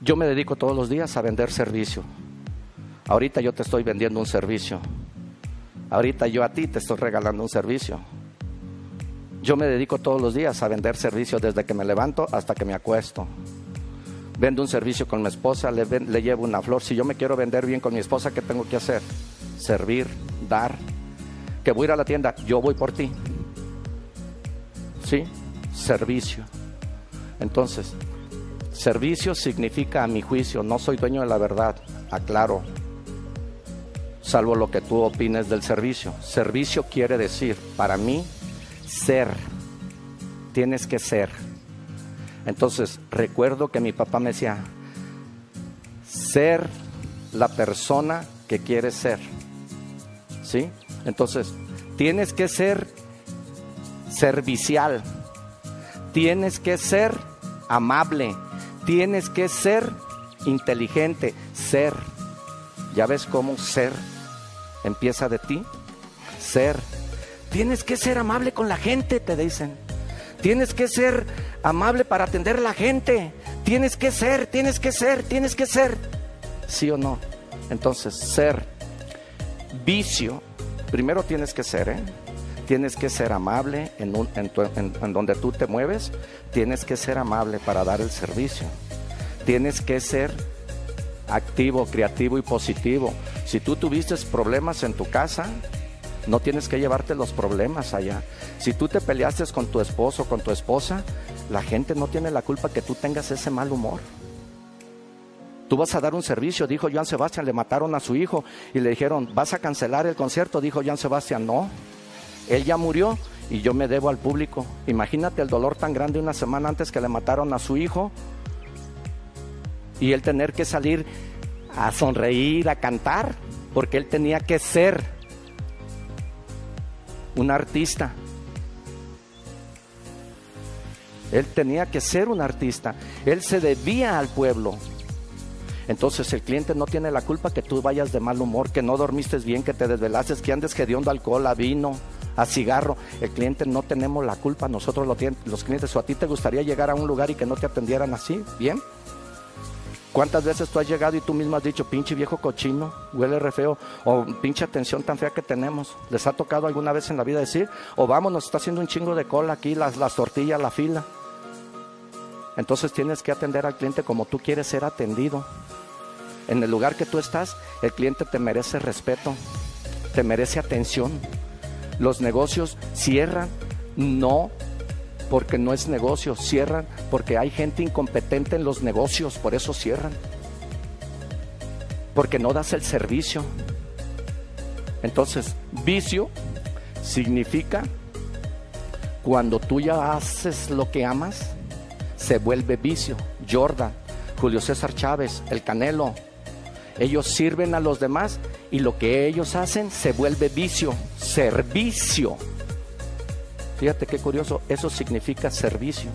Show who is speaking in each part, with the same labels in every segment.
Speaker 1: Yo me dedico todos los días a vender servicio. Ahorita yo te estoy vendiendo un servicio. Ahorita yo a ti te estoy regalando un servicio. Yo me dedico todos los días a vender servicio desde que me levanto hasta que me acuesto. Vendo un servicio con mi esposa, le, le llevo una flor. Si yo me quiero vender bien con mi esposa, ¿qué tengo que hacer? Servir, dar. Que voy a ir a la tienda, yo voy por ti. ¿Sí? Servicio. Entonces, servicio significa a mi juicio, no soy dueño de la verdad, aclaro, salvo lo que tú opines del servicio. Servicio quiere decir, para mí, ser. Tienes que ser. Entonces, recuerdo que mi papá me decía, ser la persona que quieres ser. ¿Sí? Entonces, tienes que ser servicial. Tienes que ser amable. Tienes que ser inteligente. Ser. ¿Ya ves cómo ser empieza de ti? Ser. Tienes que ser amable con la gente, te dicen. Tienes que ser amable para atender a la gente. Tienes que ser, tienes que ser, tienes que ser. ¿Sí o no? Entonces, ser. Vicio. Primero tienes que ser, ¿eh? Tienes que ser amable en, donde tú te mueves. Tienes que ser amable para dar el servicio. Tienes que ser activo, creativo y positivo. Si tú tuviste problemas en tu casa, no tienes que llevarte los problemas allá. Si tú te peleaste con tu esposo, con tu esposa, la gente no tiene la culpa que tú tengas ese mal humor. Tú vas a dar un servicio, dijo Joan Sebastián, le mataron a su hijo y le dijeron, vas a cancelar el concierto, dijo Joan Sebastián, no, él ya murió y yo me debo al público. Imagínate el dolor tan grande una semana antes que le mataron a su hijo y él tener que salir a sonreír, a cantar, porque él tenía que ser un artista. Él tenía que ser un artista. Él se debía al pueblo. Entonces el cliente no tiene la culpa que tú vayas de mal humor, que no dormiste bien, que te desvelaste, que andes hediondo alcohol, a vino, a cigarro. El cliente no tenemos la culpa, nosotros los clientes. ¿O a ti te gustaría llegar a un lugar y que no te atendieran así? ¿Bien? ¿Cuántas veces tú has llegado y tú mismo has dicho, pinche viejo cochino, huele re feo, o pinche atención tan fea que tenemos? ¿Les ha tocado alguna vez en la vida decir, o vamos, nos está haciendo un chingo de cola aquí, las, las tortillas, la fila? Entonces tienes que atender al cliente como tú quieres ser atendido. En el lugar que tú estás, el cliente te merece respeto, te merece atención, los negocios cierran no porque no es negocio, cierran porque hay gente incompetente en los negocios, por eso cierran. Porque no das el servicio. Entonces, vicio significa cuando tú ya haces lo que amas, se vuelve vicio. Jordan, Julio César Chávez, el Canelo, ellos sirven a los demás y lo que ellos hacen se vuelve vicio, servicio. Fíjate qué curioso, eso significa servicio.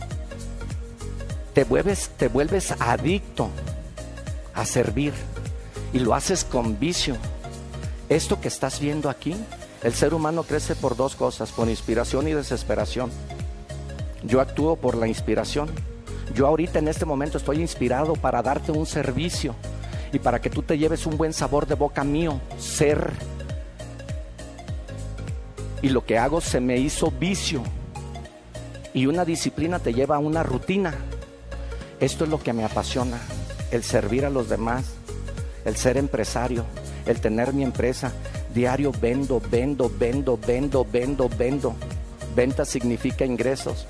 Speaker 1: Te vuelves, te vuelves adicto a servir y lo haces con vicio. Esto que estás viendo aquí, el ser humano crece por dos cosas, por inspiración y desesperación. Yo actúo por la inspiración. Yo ahorita en este momento estoy inspirado para darte un servicio y para que tú te lleves un buen sabor de boca mío, ser. Y lo que hago se me hizo vicio. Y una disciplina te lleva a una rutina. Esto es lo que me apasiona, el servir a los demás, el ser empresario, el tener mi empresa. Diario vendo, vendo, vendo, vendo, vendo, vendo. Venta significa ingresos.